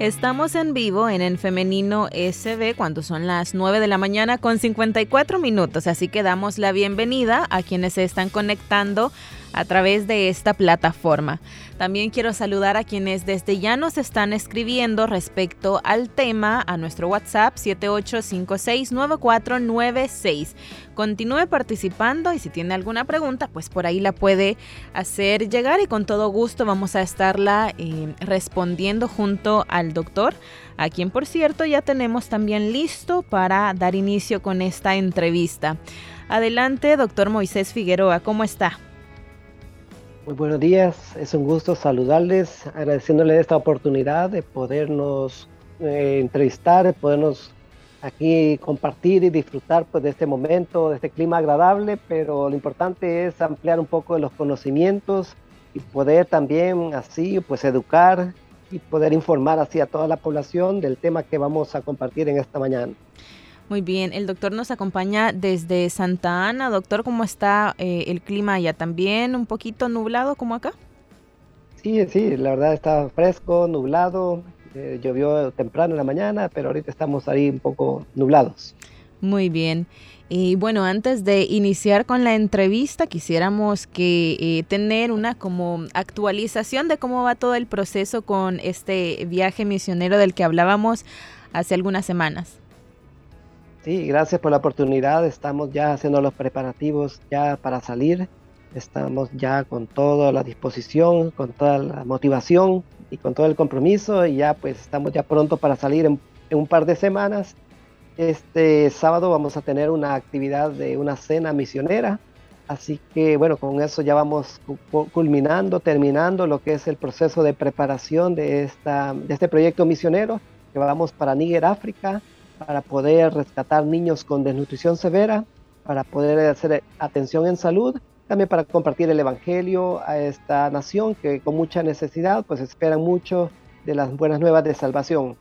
Estamos en vivo en En Femenino SB cuando son las 9 de la mañana con 54 minutos, así que damos la bienvenida a quienes se están conectando a través de esta plataforma. También quiero saludar a quienes desde ya nos están escribiendo respecto al tema a nuestro WhatsApp 78569496. Continúe participando y si tiene alguna pregunta, pues por ahí la puede hacer llegar y con todo gusto vamos a estarla eh, respondiendo junto al doctor, a quien por cierto ya tenemos también listo para dar inicio con esta entrevista. Adelante, doctor Moisés Figueroa, ¿cómo está? Muy buenos días, es un gusto saludarles, agradeciéndoles esta oportunidad de podernos eh, entrevistar, de podernos aquí compartir y disfrutar pues, de este momento, de este clima agradable, pero lo importante es ampliar un poco los conocimientos y poder también así pues educar y poder informar así a toda la población del tema que vamos a compartir en esta mañana. Muy bien, el doctor nos acompaña desde Santa Ana. Doctor, ¿cómo está eh, el clima allá? ¿También un poquito nublado como acá? Sí, sí, la verdad está fresco, nublado. Eh, llovió temprano en la mañana, pero ahorita estamos ahí un poco nublados. Muy bien. Y bueno, antes de iniciar con la entrevista, quisiéramos que eh, tener una como actualización de cómo va todo el proceso con este viaje misionero del que hablábamos hace algunas semanas. Sí, gracias por la oportunidad. Estamos ya haciendo los preparativos ya para salir. Estamos ya con toda la disposición, con toda la motivación y con todo el compromiso y ya pues estamos ya pronto para salir en, un par de semanas. Este sábado vamos a tener una actividad de una cena misionera. Así que bueno, con eso ya vamos culminando, terminando lo que es el proceso de preparación de, esta, de este proyecto misionero que vamos para Níger, África para poder rescatar niños con desnutrición severa, para poder hacer atención en salud, también para compartir el Evangelio a esta nación que con mucha necesidad pues esperan mucho de las buenas nuevas de salvación.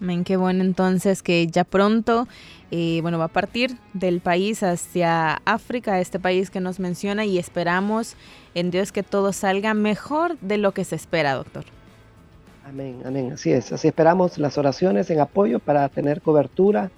Amén, qué bueno entonces que ya pronto, eh, bueno, va a partir del país hacia África, este país que nos menciona y esperamos en Dios que todo salga mejor de lo que se espera, doctor. Amén, amén, así es. Así esperamos las oraciones en apoyo para tener cobertura,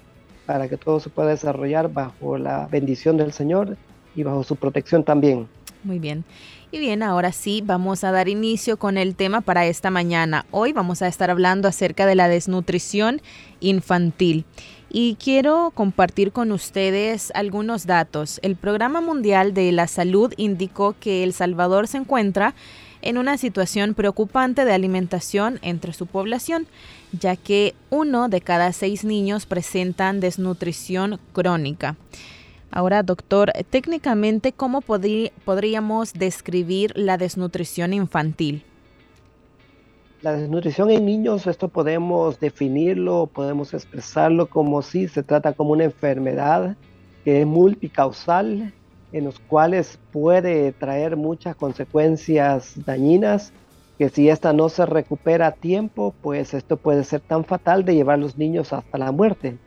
para que todo se pueda desarrollar bajo la bendición del Señor y bajo su protección también. Muy bien. Y bien, ahora sí, vamos a dar inicio con el tema para esta mañana. Hoy vamos a estar hablando acerca de la desnutrición infantil. Y quiero compartir con ustedes algunos datos. El Programa Mundial de la Salud indicó que El Salvador se encuentra en una situación preocupante de alimentación entre su población, ya que uno de cada seis niños presentan desnutrición crónica. Ahora, doctor, técnicamente, ¿cómo podríamos describir la desnutrición infantil? La desnutrición en niños, esto podemos definirlo, podemos expresarlo como si se trata como una enfermedad que es multicausal, en los cuales puede traer muchas consecuencias dañinas, que si esta no se recupera a tiempo, pues esto puede ser tan fatal de llevar a los niños hasta la muerte.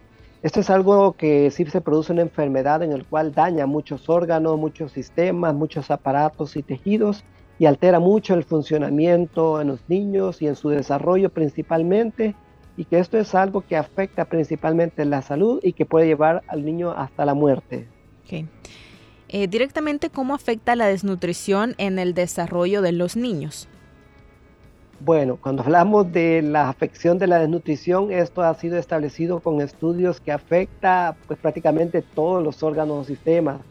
Esto es algo que sí se produce una enfermedad en el cual daña muchos órganos, muchos sistemas, muchos aparatos y tejidos y altera mucho el funcionamiento en los niños y en su desarrollo principalmente y que esto es algo que afecta principalmente la salud y que puede llevar al niño hasta la muerte. Okay. Eh, directamente cómo afecta la desnutrición en el desarrollo de los niños. Bueno, cuando hablamos de la afección de la desnutrición, esto ha sido establecido con estudios que afecta pues prácticamente todos los órganos o sistemas.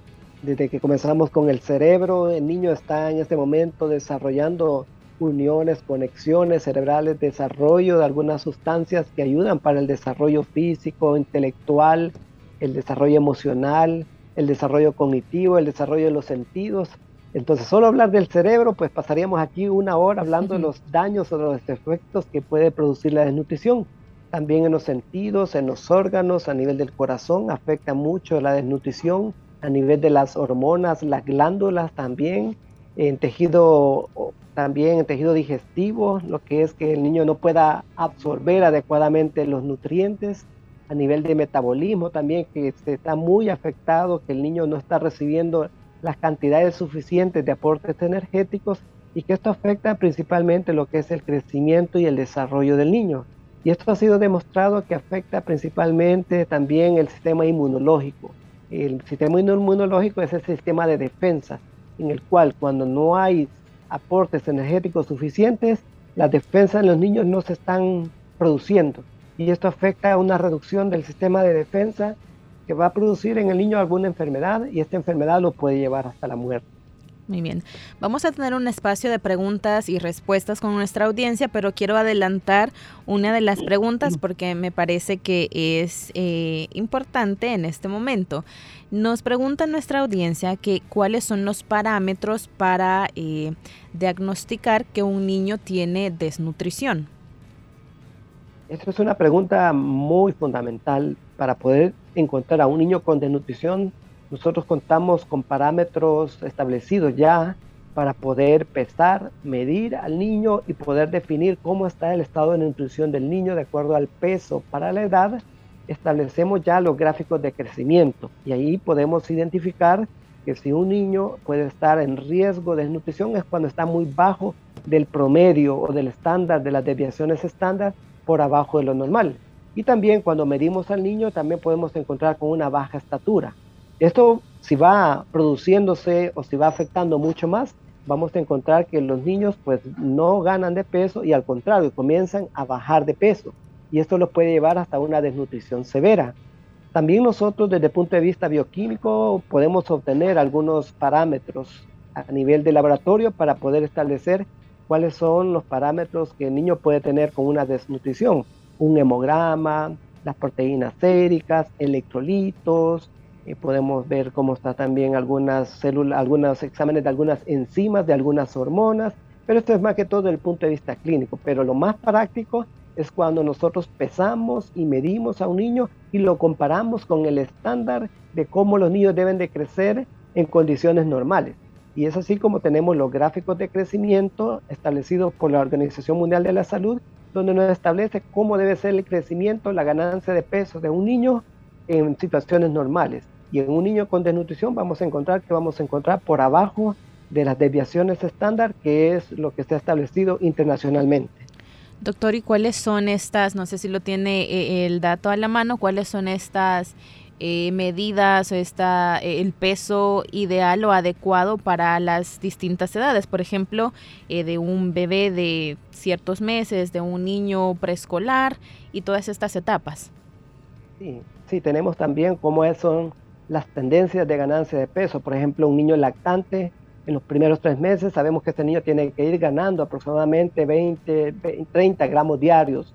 Desde que comenzamos con el cerebro, el niño está en este momento desarrollando uniones, conexiones cerebrales, desarrollo de algunas sustancias que ayudan para el desarrollo físico, intelectual, el desarrollo emocional, el desarrollo cognitivo, el desarrollo de los sentidos. Entonces, solo hablar del cerebro, pues pasaríamos aquí una hora hablando de los daños o de los efectos que puede producir la desnutrición. también en los sentidos, en los órganos, a nivel del corazón, afecta mucho la desnutrición, a nivel de las hormonas, las glándulas también, en tejido también en tejido digestivo, lo que es que el niño no pueda absorber adecuadamente los nutrientes, a nivel de metabolismo también, que está muy afectado, que el niño no está recibiendo las cantidades suficientes de aportes energéticos y que esto afecta principalmente lo que es el crecimiento y el desarrollo del niño. Y esto ha sido demostrado que afecta principalmente también el sistema inmunológico. El sistema inmunológico es el sistema de defensa, en el cual cuando no hay aportes energéticos suficientes, las defensas en los niños no se están produciendo. Y esto afecta a una reducción del sistema de defensa que va a producir en el niño alguna enfermedad y esta enfermedad lo puede llevar hasta la muerte. Muy bien. Vamos a tener un espacio de preguntas y respuestas con nuestra audiencia, pero quiero adelantar una de las preguntas porque me parece que es eh, importante en este momento. Nos pregunta nuestra audiencia que cuáles son los parámetros para eh, diagnosticar que un niño tiene desnutrición. Esta es una pregunta muy fundamental para poder encontrar a un niño con desnutrición nosotros contamos con parámetros establecidos ya para poder pesar, medir al niño y poder definir cómo está el estado de nutrición del niño de acuerdo al peso para la edad. Establecemos ya los gráficos de crecimiento y ahí podemos identificar que si un niño puede estar en riesgo de desnutrición es cuando está muy bajo del promedio o del estándar de las desviaciones estándar por abajo de lo normal. Y también cuando medimos al niño también podemos encontrar con una baja estatura. Esto, si va produciéndose o si va afectando mucho más, vamos a encontrar que los niños pues no ganan de peso y al contrario, comienzan a bajar de peso. Y esto los puede llevar hasta una desnutrición severa. También nosotros desde el punto de vista bioquímico podemos obtener algunos parámetros a nivel de laboratorio para poder establecer cuáles son los parámetros que el niño puede tener con una desnutrición. Un hemograma, las proteínas séricas, electrolitos, eh, podemos ver cómo está también algunas células, algunos exámenes de algunas enzimas, de algunas hormonas, pero esto es más que todo desde el punto de vista clínico. Pero lo más práctico es cuando nosotros pesamos y medimos a un niño y lo comparamos con el estándar de cómo los niños deben de crecer en condiciones normales. Y es así como tenemos los gráficos de crecimiento establecidos por la Organización Mundial de la Salud, donde nos establece cómo debe ser el crecimiento, la ganancia de peso de un niño en situaciones normales. Y en un niño con desnutrición vamos a encontrar que vamos a encontrar por abajo de las desviaciones estándar, que es lo que está establecido internacionalmente. Doctor, ¿y cuáles son estas, no sé si lo tiene eh, el dato a la mano, cuáles son estas eh, medidas o esta, eh, el peso ideal o adecuado para las distintas edades? Por ejemplo, de un bebé de ciertos meses, de un niño preescolar y todas estas etapas. Sí, sí, tenemos también cómo son las tendencias de ganancia de peso. Por ejemplo, un niño lactante en los primeros tres meses sabemos que este niño tiene que ir ganando aproximadamente 20, 30 gramos diarios.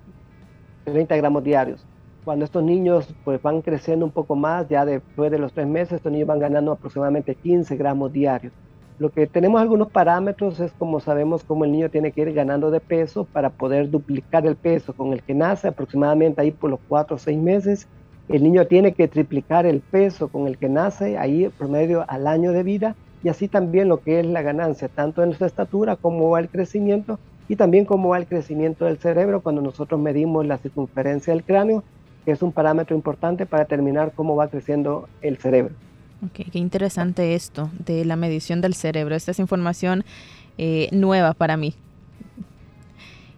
30 gramos diarios. Cuando estos niños pues, van creciendo un poco más, ya después de los tres meses, estos niños van ganando aproximadamente 15 gramos diarios. Lo que tenemos algunos parámetros es como sabemos cómo el niño tiene que ir ganando de peso para poder duplicar el peso con el que nace aproximadamente ahí por los cuatro o seis meses el niño tiene que triplicar el peso con el que nace ahí promedio al año de vida y así también lo que es la ganancia, tanto en su estatura como va el crecimiento y también cómo va el crecimiento del cerebro cuando nosotros medimos la circunferencia del cráneo, que es un parámetro importante para determinar cómo va creciendo el cerebro. Ok, qué interesante esto de la medición del cerebro. Esta es información eh, nueva para mí.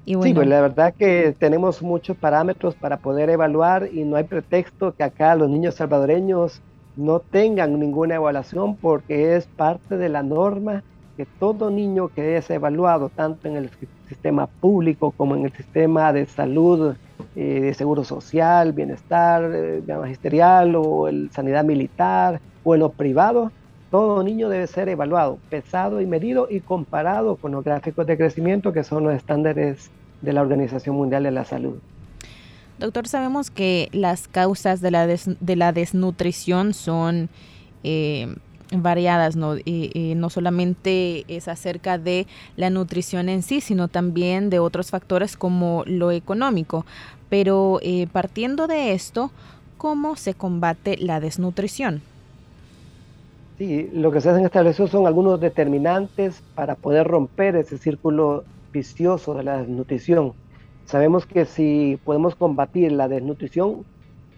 Sí, pues la verdad que tenemos muchos parámetros para poder evaluar y no hay pretexto que acá los niños salvadoreños no tengan ninguna evaluación porque es parte de la norma que todo niño que es evaluado, tanto en el sistema público como en el sistema de salud, eh, de seguro social, bienestar eh, magisterial o el sanidad militar o en lo privado, todo niño debe ser evaluado, pesado y medido y comparado con los gráficos de crecimiento que son los estándares de la Organización Mundial de la Salud. Doctor, sabemos que las causas de la, de la desnutrición son eh, variadas, ¿no? no solamente es acerca de la nutrición en sí, sino también de otros factores como lo económico. Pero eh, partiendo de esto, ¿cómo se combate la desnutrición? Sí, lo que se hacen establecer son algunos determinantes para poder romper ese círculo vicioso de la desnutrición. Sabemos que si podemos combatir la desnutrición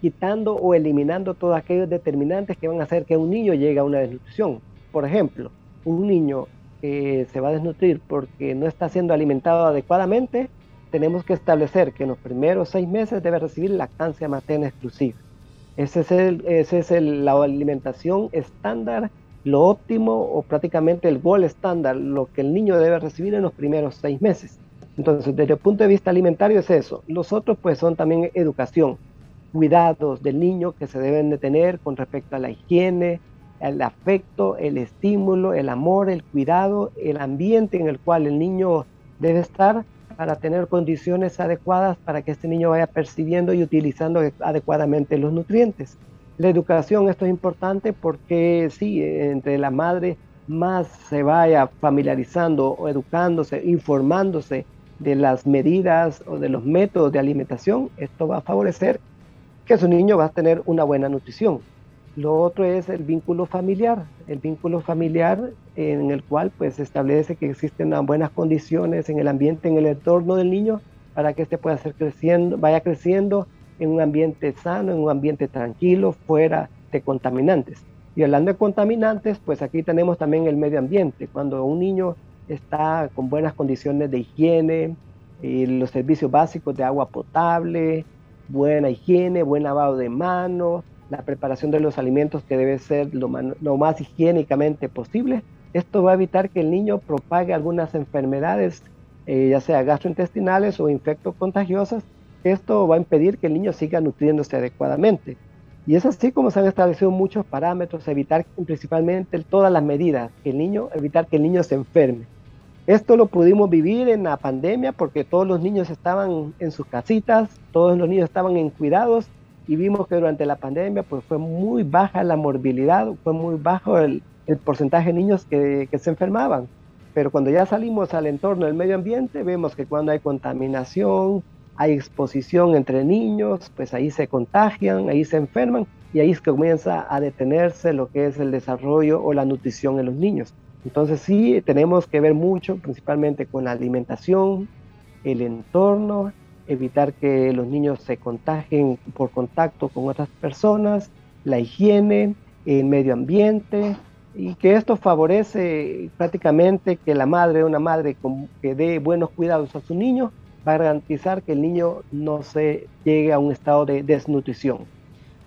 quitando o eliminando todos aquellos determinantes que van a hacer que un niño llegue a una desnutrición. Por ejemplo, un niño que se va a desnutrir porque no está siendo alimentado adecuadamente, tenemos que establecer que en los primeros seis meses debe recibir lactancia materna exclusiva. Esa es, ese es la alimentación estándar, lo óptimo o prácticamente el gol estándar, lo que el niño debe recibir en los primeros seis meses. Entonces, desde el punto de vista alimentario es eso. Los otros pues son también educación, cuidados del niño que se deben de tener con respecto a la higiene, el afecto, el estímulo, el amor, el cuidado, el ambiente en el cual el niño debe estar para tener condiciones adecuadas para que este niño vaya percibiendo y utilizando adecuadamente los nutrientes. La educación, esto es importante porque sí, entre la madre más se vaya familiarizando o educándose, informándose de las medidas o de los métodos de alimentación, esto va a favorecer que su niño va a tener una buena nutrición. Lo otro es el vínculo familiar, el vínculo familiar en el cual pues se establece que existen buenas condiciones en el ambiente, en el entorno del niño para que éste pueda ser creciendo, vaya creciendo en un ambiente sano, en un ambiente tranquilo, fuera de contaminantes. Y hablando de contaminantes, pues aquí tenemos también el medio ambiente. Cuando un niño está con buenas condiciones de higiene, y los servicios básicos de agua potable, buena higiene, buen lavado de manos, la preparación de los alimentos que debe ser lo, más higiénicamente posible. Esto va a evitar que el niño propague algunas enfermedades, eh, ya sea gastrointestinales o infecto contagiosas. Esto va a impedir que el niño siga nutriéndose adecuadamente. Y es así como se han establecido muchos parámetros, evitar principalmente todas las medidas, que el niño, evitar que el niño se enferme. Esto lo pudimos vivir en la pandemia porque todos los niños estaban en sus casitas, todos los niños estaban en cuidados y vimos que durante la pandemia pues fue muy baja la morbilidad, fue muy bajo el, porcentaje de niños que, que, se enfermaban. Pero cuando ya salimos al entorno del medio ambiente, vemos que cuando hay contaminación, hay exposición entre niños, pues ahí se contagian, ahí se enferman y ahí es que comienza a detenerse lo que es el desarrollo o la nutrición en los niños. Entonces sí, tenemos que ver mucho, principalmente con la alimentación, el entorno, evitar que los niños se contagien por contacto con otras personas, la higiene, el medio ambiente, y que esto favorece prácticamente que la madre, una madre que dé buenos cuidados a su niño, va a garantizar que el niño no se llegue a un estado de desnutrición.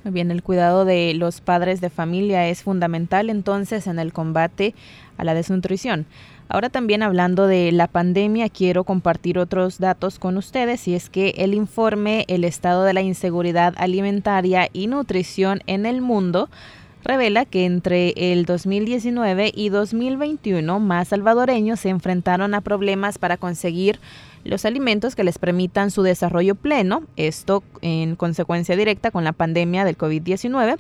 Muy bien, el cuidado de los padres de familia es fundamental entonces en el combate a la desnutrición. Ahora también hablando de la pandemia, quiero compartir otros datos con ustedes y es que el informe El estado de la inseguridad alimentaria y nutrición en el mundo revela que entre el 2019 y 2021 más salvadoreños se enfrentaron a problemas para conseguir los alimentos que les permitan su desarrollo pleno, esto en consecuencia directa con la pandemia del COVID-19,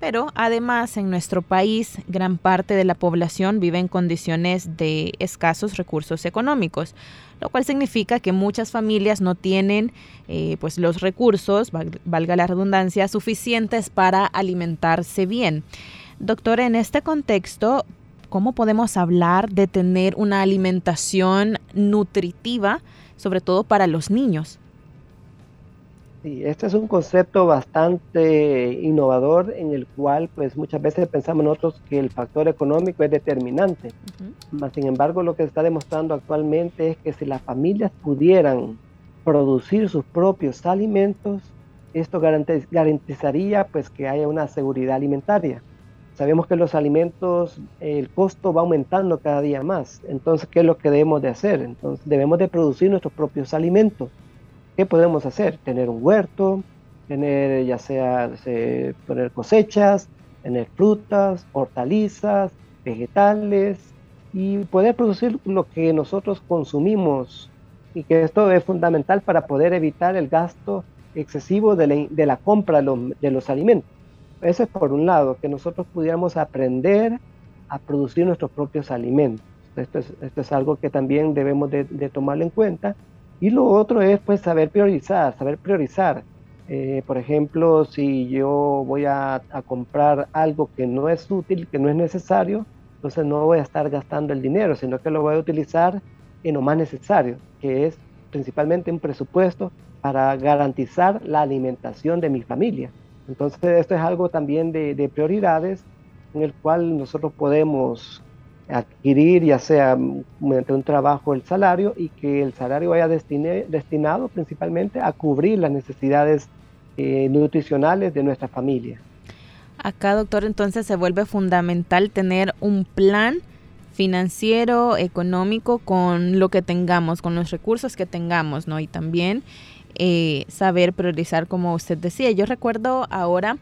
pero además en nuestro país gran parte de la población vive en condiciones de escasos recursos económicos, lo cual significa que muchas familias no tienen eh, pues los recursos, valga la redundancia, suficientes para alimentarse bien. Doctor, en este contexto, ¿cómo podemos hablar de tener una alimentación nutritiva? sobre todo para los niños. Sí, este es un concepto bastante innovador en el cual pues muchas veces pensamos nosotros que el factor económico es determinante. Sin embargo, lo que se está demostrando actualmente es que si las familias pudieran producir sus propios alimentos, esto garantizaría pues que haya una seguridad alimentaria. Sabemos que los alimentos, el costo va aumentando cada día más. Entonces, ¿qué es lo que debemos de hacer? Entonces, debemos de producir nuestros propios alimentos. ¿Qué podemos hacer? Tener un huerto, tener ya sea poner cosechas, tener frutas, hortalizas, vegetales y poder producir lo que nosotros consumimos y que esto es fundamental para poder evitar el gasto excesivo de la, compra de los alimentos. Eso es por un lado, que nosotros pudiéramos aprender a producir nuestros propios alimentos. Esto es, esto es algo que también debemos de, tomarlo en cuenta Y lo otro es pues saber priorizar, saber priorizar. Eh, por ejemplo, si yo voy a, comprar algo que no es útil, que no es necesario, entonces no voy a estar gastando el dinero, sino que lo voy a utilizar en lo más necesario, que es principalmente un presupuesto para garantizar la alimentación de mi familia. Entonces esto es algo también de, de prioridades en el cual nosotros podemos adquirir ya sea mediante un trabajo el salario y que el salario vaya destinado principalmente a cubrir las necesidades eh, nutricionales de nuestra familia. Acá, doctor, entonces se vuelve fundamental tener un plan financiero, económico, con lo que tengamos, con los recursos que tengamos, ¿no? Y también eh, saber priorizar, como usted decía. Yo recuerdo ahora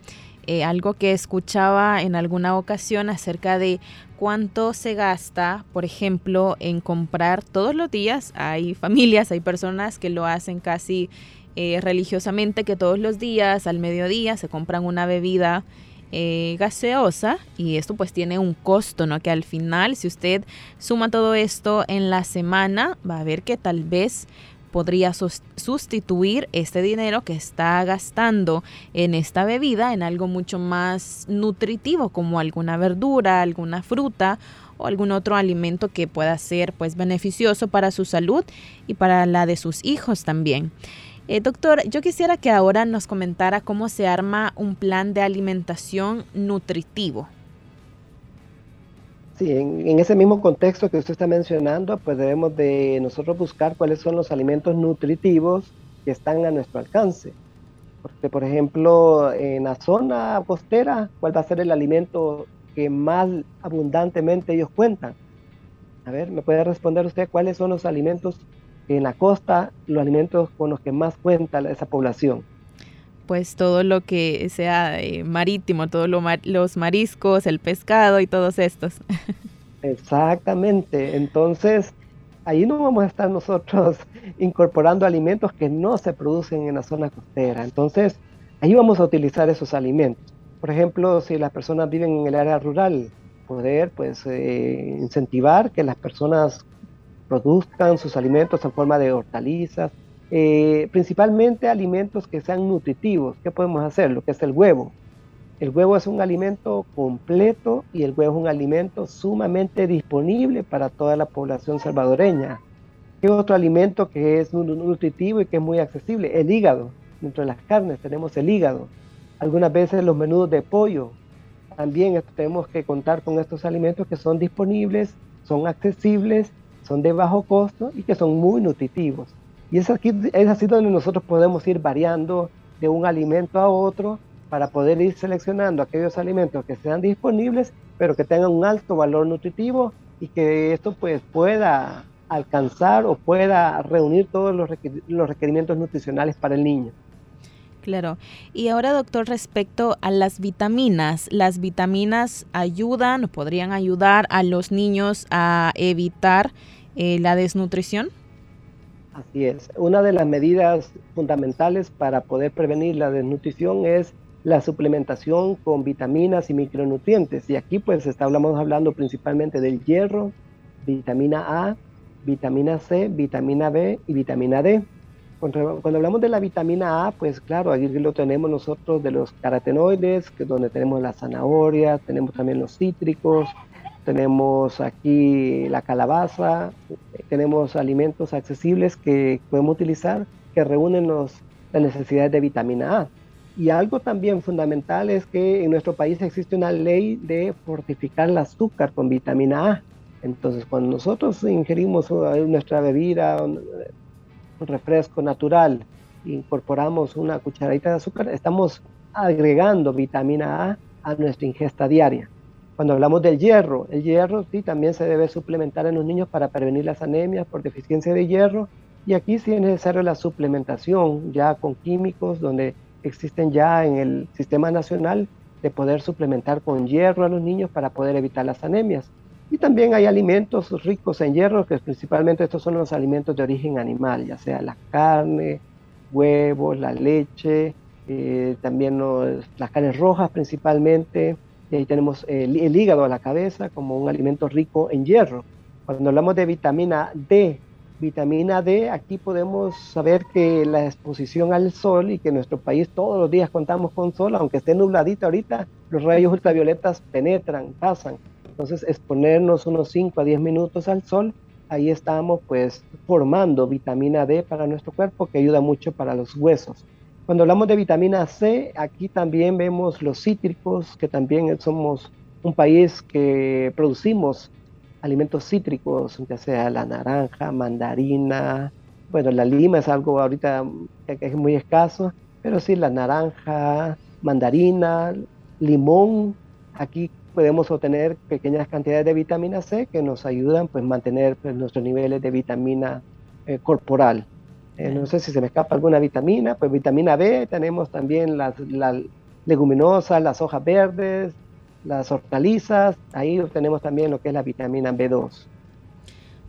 eh, algo que escuchaba en alguna ocasión acerca de cuánto se gasta, por ejemplo, en comprar todos los días. Hay familias, hay personas que lo hacen casi eh, religiosamente, que todos los días, al mediodía, se compran una bebida eh, gaseosa y esto pues tiene un costo, ¿no? Que al final, si usted suma todo esto en la semana, va a ver que tal vez podría sustituir este dinero que está gastando en esta bebida en algo mucho más nutritivo como alguna verdura, alguna fruta o algún otro alimento que pueda ser pues beneficioso para su salud y para la de sus hijos también. Eh, doctor, yo quisiera que ahora nos comentara cómo se arma un plan de alimentación nutritivo. Sí, en, ese mismo contexto que usted está mencionando, pues debemos de nosotros buscar cuáles son los alimentos nutritivos que están a nuestro alcance. Porque, por ejemplo, en la zona costera, ¿cuál va a ser el alimento que más abundantemente ellos cuentan? A ver, ¿me puede responder usted cuáles son los alimentos en la costa, los alimentos con los que más cuenta esa población? Pues todo lo que sea eh, marítimo, todos los mariscos, el pescado y todos estos. Exactamente, entonces ahí no vamos a estar nosotros incorporando alimentos que no se producen en la zona costera, entonces ahí vamos a utilizar esos alimentos. Por ejemplo, si las personas viven en el área rural, poder pues eh, incentivar que las personas produzcan sus alimentos en forma de hortalizas, eh, principalmente alimentos que sean nutritivos. ¿Qué podemos hacer? Lo que es el huevo. El huevo es un alimento completo y el huevo es un alimento sumamente disponible para toda la población salvadoreña. ¿Qué otro alimento que es nutritivo y que es muy accesible? El hígado. Dentro de las carnes tenemos el hígado. Algunas veces los menudos de pollo. También tenemos que contar con estos alimentos que son disponibles, son accesibles, son de bajo costo y que son muy nutritivos. Y es, aquí, es así donde nosotros podemos ir variando de un alimento a otro para poder ir seleccionando aquellos alimentos que sean disponibles, pero que tengan un alto valor nutritivo y que esto pues pueda alcanzar o pueda reunir todos los, requerimientos nutricionales para el niño. Claro. Y ahora, doctor, respecto a las vitaminas, ¿las vitaminas ayudan o podrían ayudar a los niños a evitar eh, la desnutrición? Así es. Una de las medidas fundamentales para poder prevenir la desnutrición es la suplementación con vitaminas y micronutrientes. Y aquí pues estamos hablando principalmente del hierro, vitamina A, vitamina C, vitamina B y vitamina D. Cuando, hablamos de la vitamina A, pues claro, aquí lo tenemos nosotros de los carotenoides, que donde tenemos la zanahoria, tenemos también los cítricos, tenemos aquí la calabaza, tenemos alimentos accesibles que podemos utilizar que reúnen los, las necesidades de vitamina A. Y algo también fundamental es que en nuestro país existe una ley de fortificar el azúcar con vitamina A. Entonces, cuando nosotros ingerimos nuestra bebida, un refresco natural, incorporamos una cucharadita de azúcar, estamos agregando vitamina A a nuestra ingesta diaria. Cuando hablamos del hierro, el hierro sí también se debe suplementar en los niños para prevenir las anemias por deficiencia de hierro. Y aquí sí es necesario la suplementación ya con químicos, donde existen ya en el sistema nacional de poder suplementar con hierro a los niños para poder evitar las anemias. Y también hay alimentos ricos en hierro, que principalmente estos son los alimentos de origen animal, ya sea la carne, huevos, la leche, eh, también las carnes rojas principalmente, y ahí tenemos el, hígado a la cabeza como un alimento rico en hierro. Cuando hablamos de vitamina D, Vitamina D, aquí podemos saber que la exposición al sol y que en nuestro país todos los días contamos con sol, aunque esté nubladito ahorita, los rayos ultravioletas penetran, pasan. Entonces, exponernos unos 5 a 10 minutos al sol, ahí estamos pues formando vitamina D para nuestro cuerpo que ayuda mucho para los huesos. Cuando hablamos de vitamina C, aquí también vemos los cítricos, que también somos un país que producimos alimentos cítricos, ya sea la naranja, mandarina, bueno, la lima es algo ahorita que es muy escaso, pero sí la naranja, mandarina, limón, aquí podemos obtener pequeñas cantidades de vitamina C que nos ayudan pues mantener pues, nuestros niveles de vitamina eh, corporal. Eh, no sé si se me escapa alguna vitamina, pues vitamina B, tenemos también las, las leguminosas, las hojas verdes, las hortalizas, ahí obtenemos también lo que es la vitamina B2.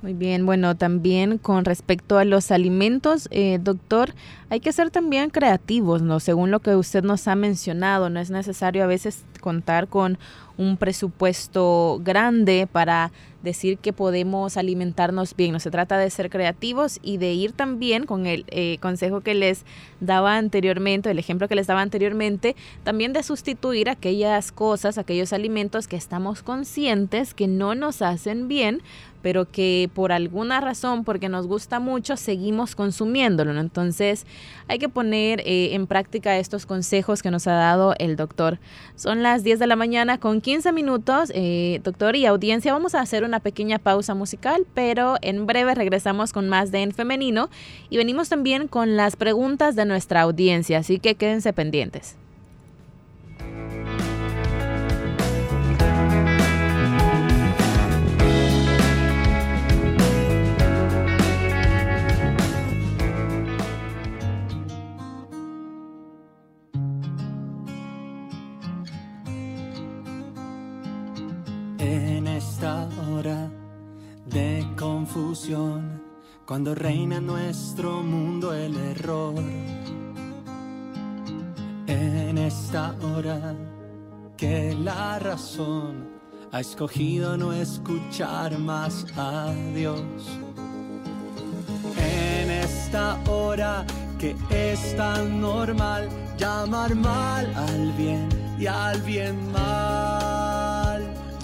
Muy bien, bueno, también con respecto a los alimentos, eh, doctor, hay que ser también creativos, ¿no? Según lo que usted nos ha mencionado, no es necesario a veces contar con un presupuesto grande para decir que podemos alimentarnos bien. No se trata de ser creativos y de ir también con el eh, consejo que les daba anteriormente, el ejemplo que les daba anteriormente, también de sustituir aquellas cosas, aquellos alimentos que estamos conscientes que no nos hacen bien, pero que por alguna razón, porque nos gusta mucho, seguimos consumiéndolo. Entonces hay que poner eh, en práctica estos consejos que nos ha dado el doctor. Son las 10 de la mañana con 15 minutos. Eh, doctor y audiencia, vamos a hacer una pequeña pausa musical, pero en breve regresamos con más de En Femenino y venimos también con las preguntas de nuestra audiencia, así que quédense pendientes. De confusión, cuando reina en nuestro mundo el error. En esta hora que la razón ha escogido no escuchar más a Dios. En esta hora que es tan normal llamar mal al bien y al bien mal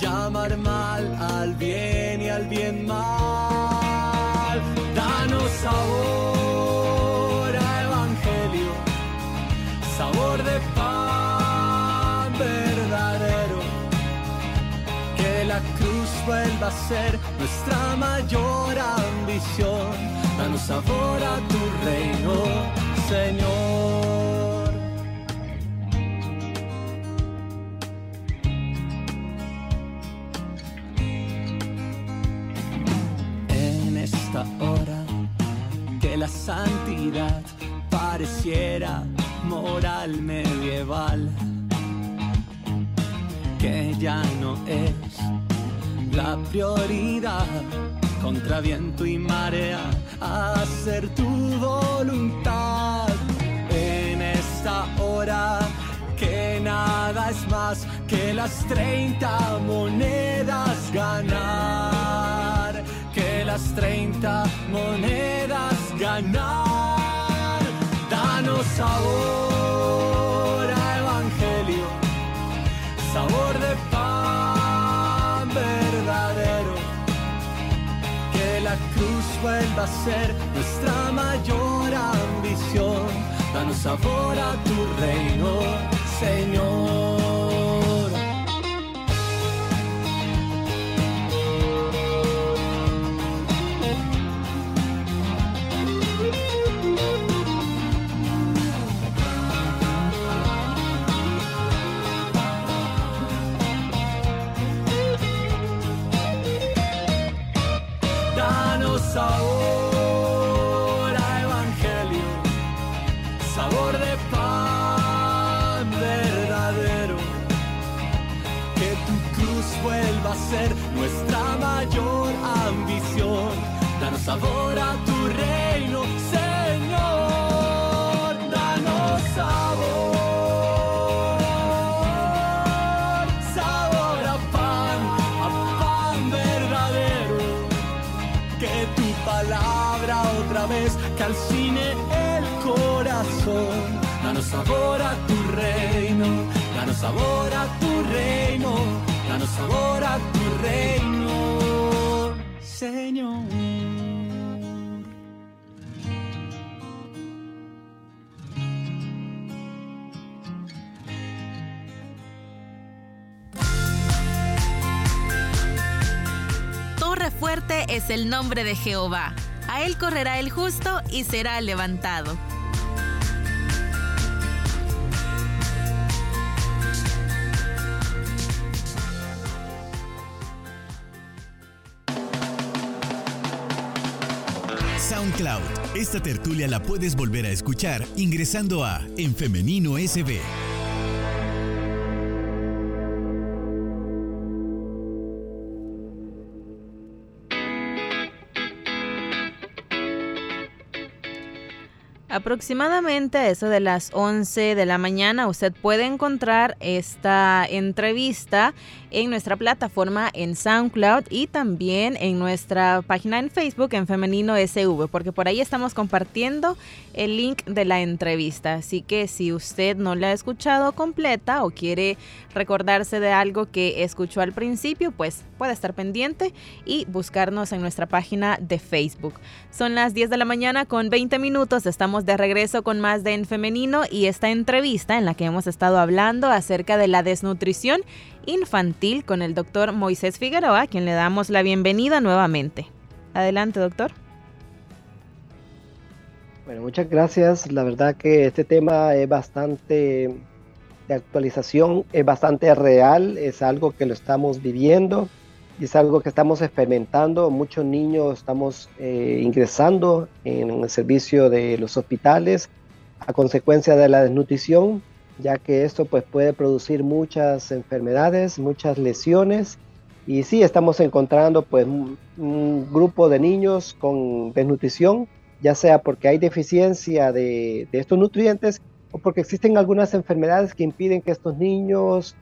llamar mal al bien y al bien mal. Danos sabor a evangelio, sabor de pan verdadero. Que la cruz vuelva a ser nuestra mayor ambición. Danos sabor a tu reino, Señor. Hora que la santidad pareciera moral medieval, que ya no es la prioridad. Contra viento y marea, hacer tu voluntad en esta hora que nada es más que las 30 monedas ganar las 30 monedas ganar. Danos sabor a evangelio, sabor de pan verdadero. Que la cruz vuelva a ser nuestra mayor ambición. Danos sabor a tu reino, Señor. Sabor a tu reino, danos sabor tu reino, Señor. fuerte es el nombre de Jehová. A él correrá el justo y será levantado. SoundCloud. Esta tertulia la puedes volver a escuchar ingresando a En Femenino SB. Aproximadamente a eso de las 11 de la mañana usted puede encontrar esta entrevista en nuestra plataforma en SoundCloud y también en nuestra página en Facebook en Femenino SV, porque por ahí estamos compartiendo el link de la entrevista. Así que si usted no la ha escuchado completa o quiere recordarse de algo que escuchó al principio, pues puede estar pendiente y buscarnos en nuestra página de Facebook. Son las 10 de la mañana con 20 minutos, estamos de regreso con más de En Femenino y esta entrevista en la que hemos estado hablando acerca de la desnutrición infantil con el doctor Moisés Figueroa, a quien le damos la bienvenida nuevamente. Adelante, doctor. Bueno, muchas gracias. La verdad que este tema es bastante de actualización, es bastante real, es algo que lo estamos viviendo y es algo que estamos experimentando. Muchos niños estamos eh, ingresando en el servicio de los hospitales a consecuencia de la desnutrición ya que esto pues puede producir muchas enfermedades, muchas lesiones y sí estamos encontrando pues un, grupo de niños con desnutrición, ya sea porque hay deficiencia de, estos nutrientes o porque existen algunas enfermedades que impiden que estos niños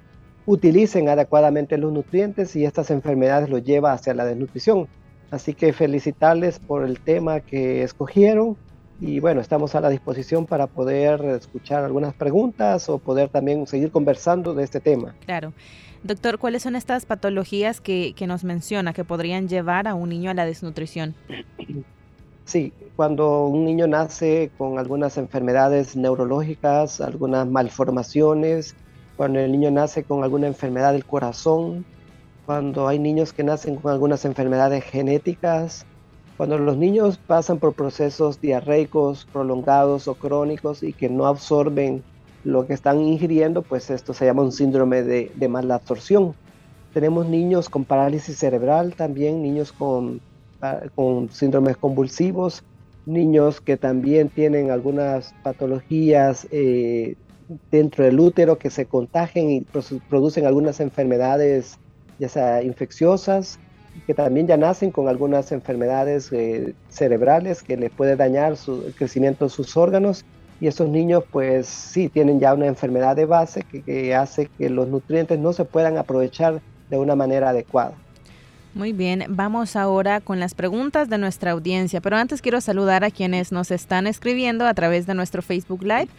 utilicen adecuadamente los nutrientes y estas enfermedades los lleva hacia la desnutrición. Así que felicitarles por el tema que escogieron y bueno, estamos a la disposición para poder escuchar algunas preguntas o poder también seguir conversando de este tema. Claro. Doctor, ¿cuáles son estas patologías que, que nos menciona que podrían llevar a un niño a la desnutrición? Sí, cuando un niño nace con algunas enfermedades neurológicas, algunas malformaciones, cuando el niño nace con alguna enfermedad del corazón, cuando hay niños que nacen con algunas enfermedades genéticas, cuando los niños pasan por procesos diarreicos prolongados o crónicos y que no absorben lo que están ingiriendo, pues esto se llama un síndrome de, mala absorción. Tenemos niños con parálisis cerebral también, niños con, ah, con síndromes convulsivos, niños que también tienen algunas patologías eh, dentro del útero que se contagian y producen algunas enfermedades, ya sea infecciosas, que también ya nacen con algunas enfermedades eh, cerebrales que les puede dañar su, el crecimiento de sus órganos. Y estos niños pues sí tienen ya una enfermedad de base que hace que los nutrientes no se puedan aprovechar de una manera adecuada. Muy bien, vamos ahora con las preguntas de nuestra audiencia, pero antes quiero saludar a quienes nos están escribiendo a través de nuestro Facebook Live.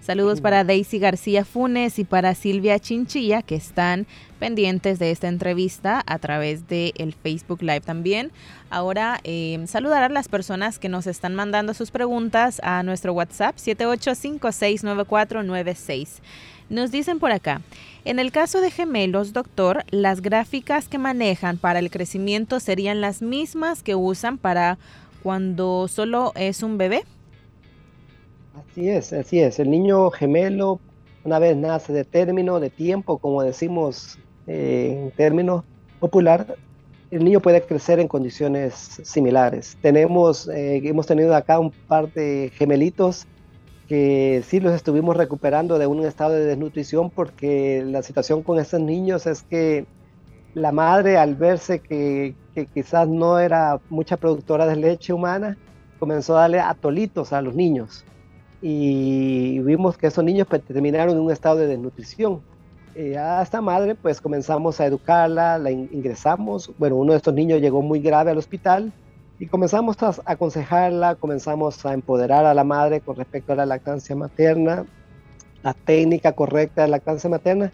Saludos para Daisy García Funes y para Silvia Chinchilla, que están pendientes de esta entrevista a través del el Facebook Live también. Ahora, eh, saludar a las personas que nos están mandando sus preguntas a nuestro WhatsApp 78569496. Nos dicen por acá, en el caso de gemelos, doctor, las gráficas que manejan para el crecimiento serían las mismas que usan para cuando solo es un bebé. Así es, así es. El niño gemelo, una vez nace de término, de tiempo, como decimos eh, en términos popular, el niño puede crecer en condiciones similares. Tenemos, eh, hemos tenido acá un par de gemelitos que sí los estuvimos recuperando de un estado de desnutrición porque la situación con estos niños es que la madre al verse que, quizás no era mucha productora de leche humana, comenzó a darle atolitos a los niños y vimos que esos niños pues, terminaron en un estado de desnutrición. Eh, a esta madre pues comenzamos a educarla, la ingresamos, bueno, uno de estos niños llegó muy grave al hospital, y comenzamos a aconsejarla, comenzamos a empoderar a la madre con respecto a la lactancia materna la técnica correcta de lactancia materna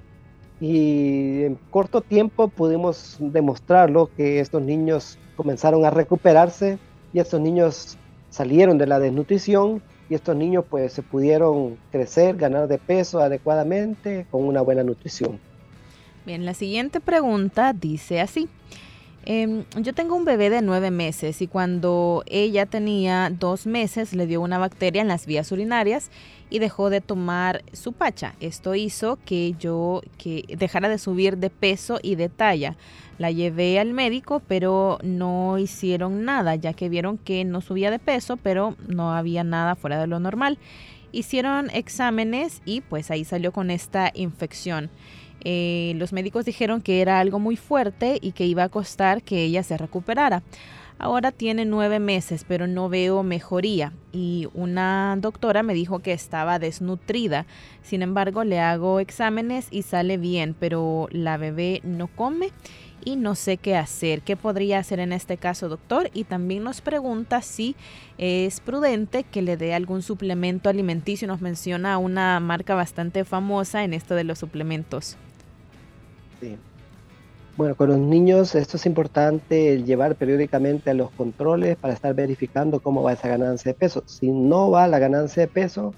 y en corto tiempo pudimos demostrarlo que estos niños comenzaron a recuperarse y estos niños salieron de la desnutrición y estos niños pues se pudieron crecer, ganar de peso adecuadamente con una buena nutrición. Bien, la siguiente pregunta dice así. Em, yo tengo un bebé de nueve meses y cuando ella tenía dos meses le dio una bacteria en las vías urinarias y dejó de tomar su pacha. Esto hizo que yo que dejara de subir de peso y de talla. La llevé al médico, pero no hicieron nada, ya que vieron que no subía de peso, pero no había nada fuera de lo normal. Hicieron exámenes y pues ahí salió con esta infección. Eh, los médicos dijeron que era algo muy fuerte y que iba a costar que ella se recuperara. Ahora tiene nueve meses, pero no veo mejoría. Y una doctora me dijo que estaba desnutrida. Sin embargo, le hago exámenes y sale bien, pero la bebé no come y no sé qué hacer. ¿Qué podría hacer en este caso, doctor? Y también nos pregunta si es prudente que le dé algún suplemento alimenticio. Nos menciona una marca bastante famosa en esto de los suplementos. Bueno, con los niños esto es importante llevar periódicamente a los controles para estar verificando cómo va esa ganancia de peso. Si no va la ganancia de peso,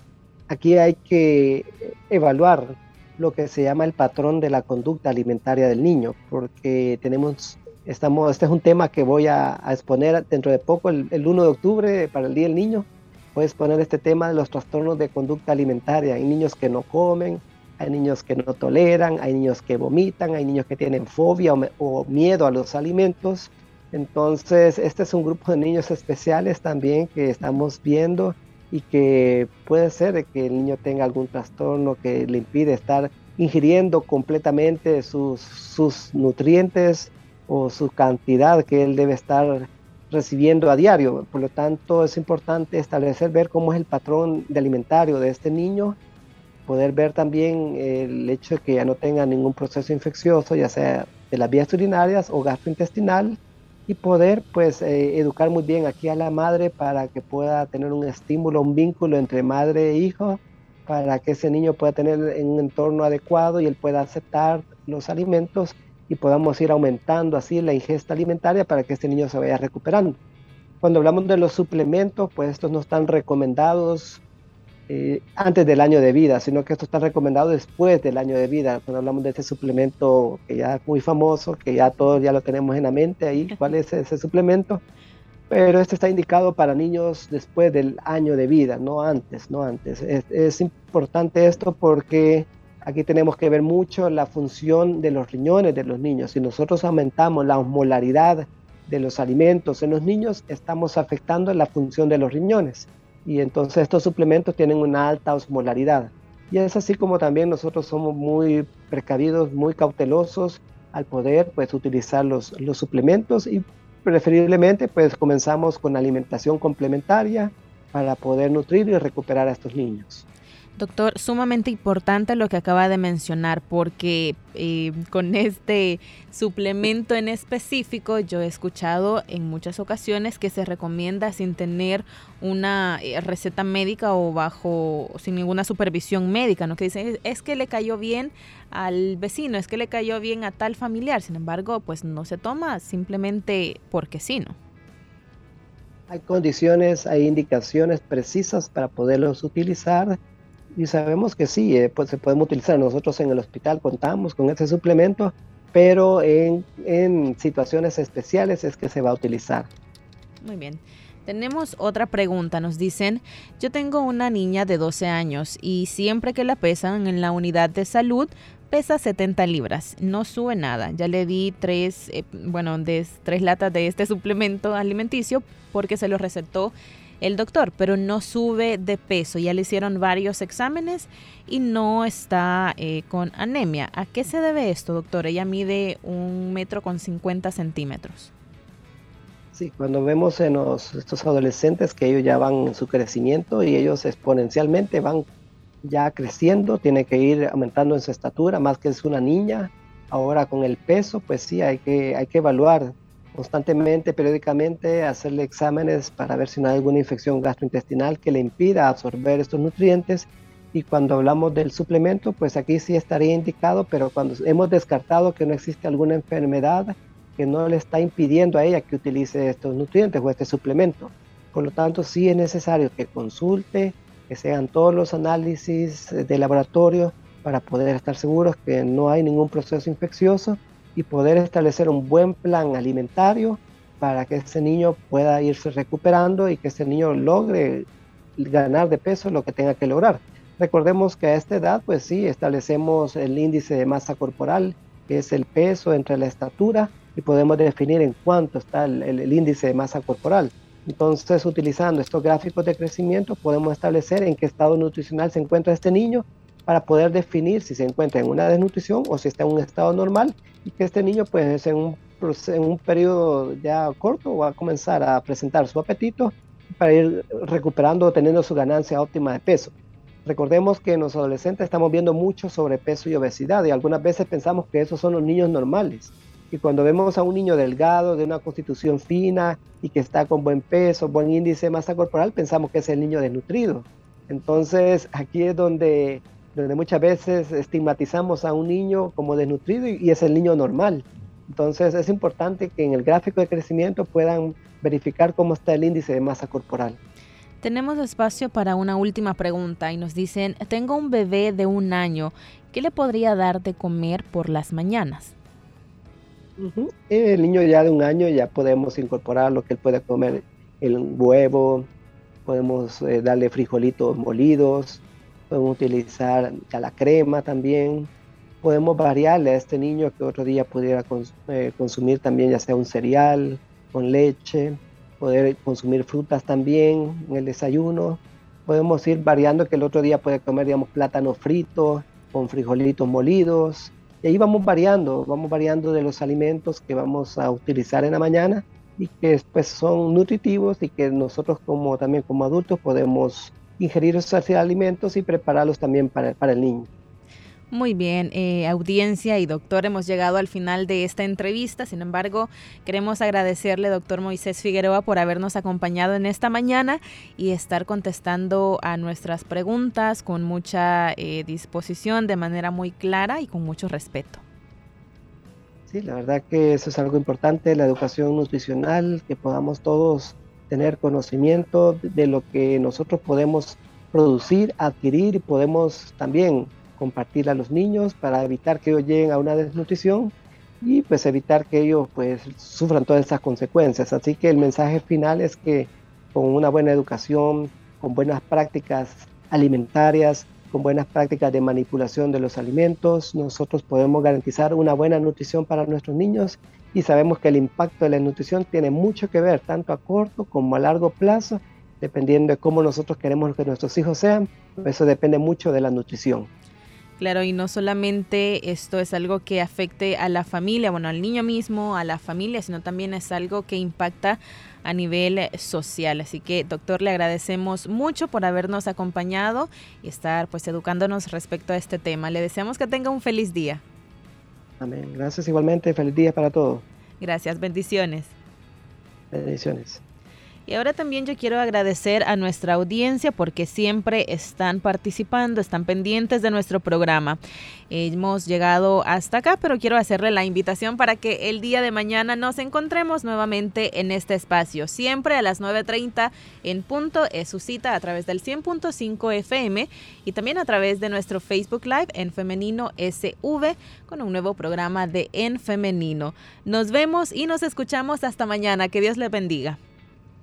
aquí hay que evaluar lo que se llama el patrón de la conducta alimentaria del niño, porque tenemos, estamos, este es un tema que voy a, exponer dentro de poco, el, el, 1 de octubre, para el Día del Niño. Voy a exponer este tema de los trastornos de conducta alimentaria. Hay niños que no comen, hay niños que no toleran, hay niños que vomitan, hay niños que tienen fobia o, miedo a los alimentos. Entonces, este es un grupo de niños especiales también que estamos viendo y que puede ser que el niño tenga algún trastorno que le impide estar ingiriendo completamente sus, sus nutrientes o su cantidad que él debe estar recibiendo a diario. Por lo tanto, es importante establecer, ver cómo es el patrón de alimentario de este niño poder ver también el hecho de que ya no tenga ningún proceso infeccioso, ya sea de las vías urinarias o gastrointestinal, y poder pues eh, educar muy bien aquí a la madre para que pueda tener un estímulo, un vínculo entre madre e hijo, para que ese niño pueda tener un entorno adecuado y él pueda aceptar los alimentos y podamos ir aumentando así la ingesta alimentaria para que este niño se vaya recuperando. Cuando hablamos de los suplementos, pues estos no están recomendados eh, antes del año de vida, sino que esto está recomendado después del año de vida. Cuando hablamos de este suplemento que ya es muy famoso, que ya todos ya lo tenemos en la mente ahí, cuál es ese suplemento, pero este está indicado para niños después del año de vida, no antes, no antes. Es, es importante esto porque aquí tenemos que ver mucho la función de los riñones de los niños. Si nosotros aumentamos la osmolaridad de los alimentos en los niños, estamos afectando la función de los riñones y entonces estos suplementos tienen una alta osmolaridad. Y es así como también nosotros somos muy precavidos, muy cautelosos al poder pues utilizar los, los suplementos y preferiblemente pues comenzamos con alimentación complementaria para poder nutrir y recuperar a estos niños. Doctor, sumamente importante lo que acaba de mencionar porque eh, con este suplemento en específico yo he escuchado en muchas ocasiones que se recomienda sin tener una eh, receta médica o bajo sin ninguna supervisión médica, ¿no? Que dicen es que le cayó bien al vecino, es que le cayó bien a tal familiar, sin embargo, pues no se toma simplemente porque sí, ¿no? Hay condiciones, hay indicaciones precisas para poderlos utilizar y sabemos que sí, eh, pues se pueden utilizar. Nosotros en el hospital contamos con ese suplemento, pero en, en situaciones especiales es que se va a utilizar. Muy bien. Tenemos otra pregunta. Nos dicen, yo tengo una niña de 12 años y siempre que la pesan en la unidad de salud pesa 70 libras, no sube nada. Ya le di tres, eh, bueno, tres latas de este suplemento alimenticio porque se lo recetó el doctor, pero no sube de peso. Ya le hicieron varios exámenes y no está eh, con anemia. ¿A qué se debe esto, doctor? Ella mide un metro con 50 centímetros. Sí, cuando vemos en estos adolescentes que ellos ya van en su crecimiento y ellos exponencialmente van ya creciendo, tiene que ir aumentando en su estatura, más que es una niña. Ahora con el peso, pues sí, hay que, hay que evaluar constantemente, periódicamente, hacerle exámenes para ver si no hay alguna infección gastrointestinal que le impida absorber estos nutrientes Y cuando hablamos del suplemento, pues aquí sí estaría indicado, pero cuando hemos descartado que no existe alguna enfermedad que no le está impidiendo a ella que utilice estos nutrientes o este suplemento. Por lo tanto, sí es necesario que consulte, que sean todos los análisis de laboratorio para poder estar seguros que no hay ningún proceso infeccioso y poder establecer un buen plan alimentario para que ese niño pueda irse recuperando y que ese niño logre ganar de peso lo que tenga que lograr. Recordemos que a esta edad, pues sí, establecemos el índice de masa corporal, que es el peso entre la estatura, y podemos definir en cuánto está el, índice de masa corporal. Entonces, utilizando estos gráficos de crecimiento, podemos establecer en qué estado nutricional se encuentra este niño para poder definir si se encuentra en una desnutrición o si está en un estado normal y que este niño, pues en un, en un periodo ya corto, va a comenzar a presentar su apetito para ir recuperando o teniendo su ganancia óptima de peso. Recordemos que en los adolescentes estamos viendo mucho sobrepeso y obesidad y algunas veces pensamos que esos son los niños normales. Y cuando vemos a un niño delgado, de una constitución fina y que está con buen peso, buen índice de masa corporal, pensamos que es el niño desnutrido. Entonces aquí es donde, donde muchas veces estigmatizamos a un niño como desnutrido y, y es el niño normal. Entonces es importante que en el gráfico de crecimiento puedan verificar cómo está el índice de masa corporal. Tenemos espacio para una última pregunta y nos dicen, tengo un bebé de un año, ¿qué le podría dar de comer por las mañanas? El niño ya de un año ya podemos incorporar lo que él puede comer, el huevo, podemos eh, darle frijolitos molidos, podemos utilizar la crema también, podemos variarle a este niño que otro día pudiera eh, consumir también ya sea un cereal con leche, poder consumir frutas también en el desayuno. Podemos ir variando que el otro día puede comer, digamos, plátano frito con frijolitos molidos. Y ahí vamos variando, vamos variando de los alimentos que vamos a utilizar en la mañana y que después son nutritivos y que nosotros como también como adultos podemos ingerir esos alimentos y prepararlos también para, para el niño. Muy bien, eh, audiencia y doctor, hemos llegado al final de esta entrevista. Sin embargo, queremos agradecerle, doctor Moisés Figueroa, por habernos acompañado en esta mañana y estar contestando a nuestras preguntas con mucha eh, disposición, de manera muy clara y con mucho respeto. Sí, la verdad que eso es algo importante, la educación nutricional, que podamos todos tener conocimiento de lo que nosotros podemos producir, adquirir y podemos también compartir a los niños para evitar que ellos lleguen a una desnutrición y pues evitar que ellos pues sufran todas esas consecuencias. Así que el mensaje final es que con una buena educación, con buenas prácticas alimentarias, con buenas prácticas de manipulación de los alimentos, nosotros podemos garantizar una buena nutrición para nuestros niños y sabemos que el impacto de la nutrición tiene mucho que ver tanto a corto como a largo plazo, dependiendo de cómo nosotros queremos que nuestros hijos sean, eso depende mucho de la nutrición. Claro, y no solamente esto es algo que afecte a la familia, bueno, al niño mismo, a la familia, sino también es algo que impacta a nivel social. Así que, doctor, le agradecemos mucho por habernos acompañado y estar pues educándonos respecto a este tema. Le deseamos que tenga un feliz día. Amén. Gracias igualmente. Feliz día para todos. Gracias. Bendiciones. Bendiciones. Y ahora también yo quiero agradecer a nuestra audiencia porque siempre están participando, están pendientes de nuestro programa. Hemos llegado hasta acá, pero quiero hacerle la invitación para que el día de mañana nos encontremos nuevamente en este espacio. Siempre a las 9.30 en punto es su cita a través del 100.5 FM y también a través de nuestro Facebook Live en Femenino SV con un nuevo programa de En Femenino. Nos vemos y nos escuchamos hasta mañana. Que Dios le bendiga.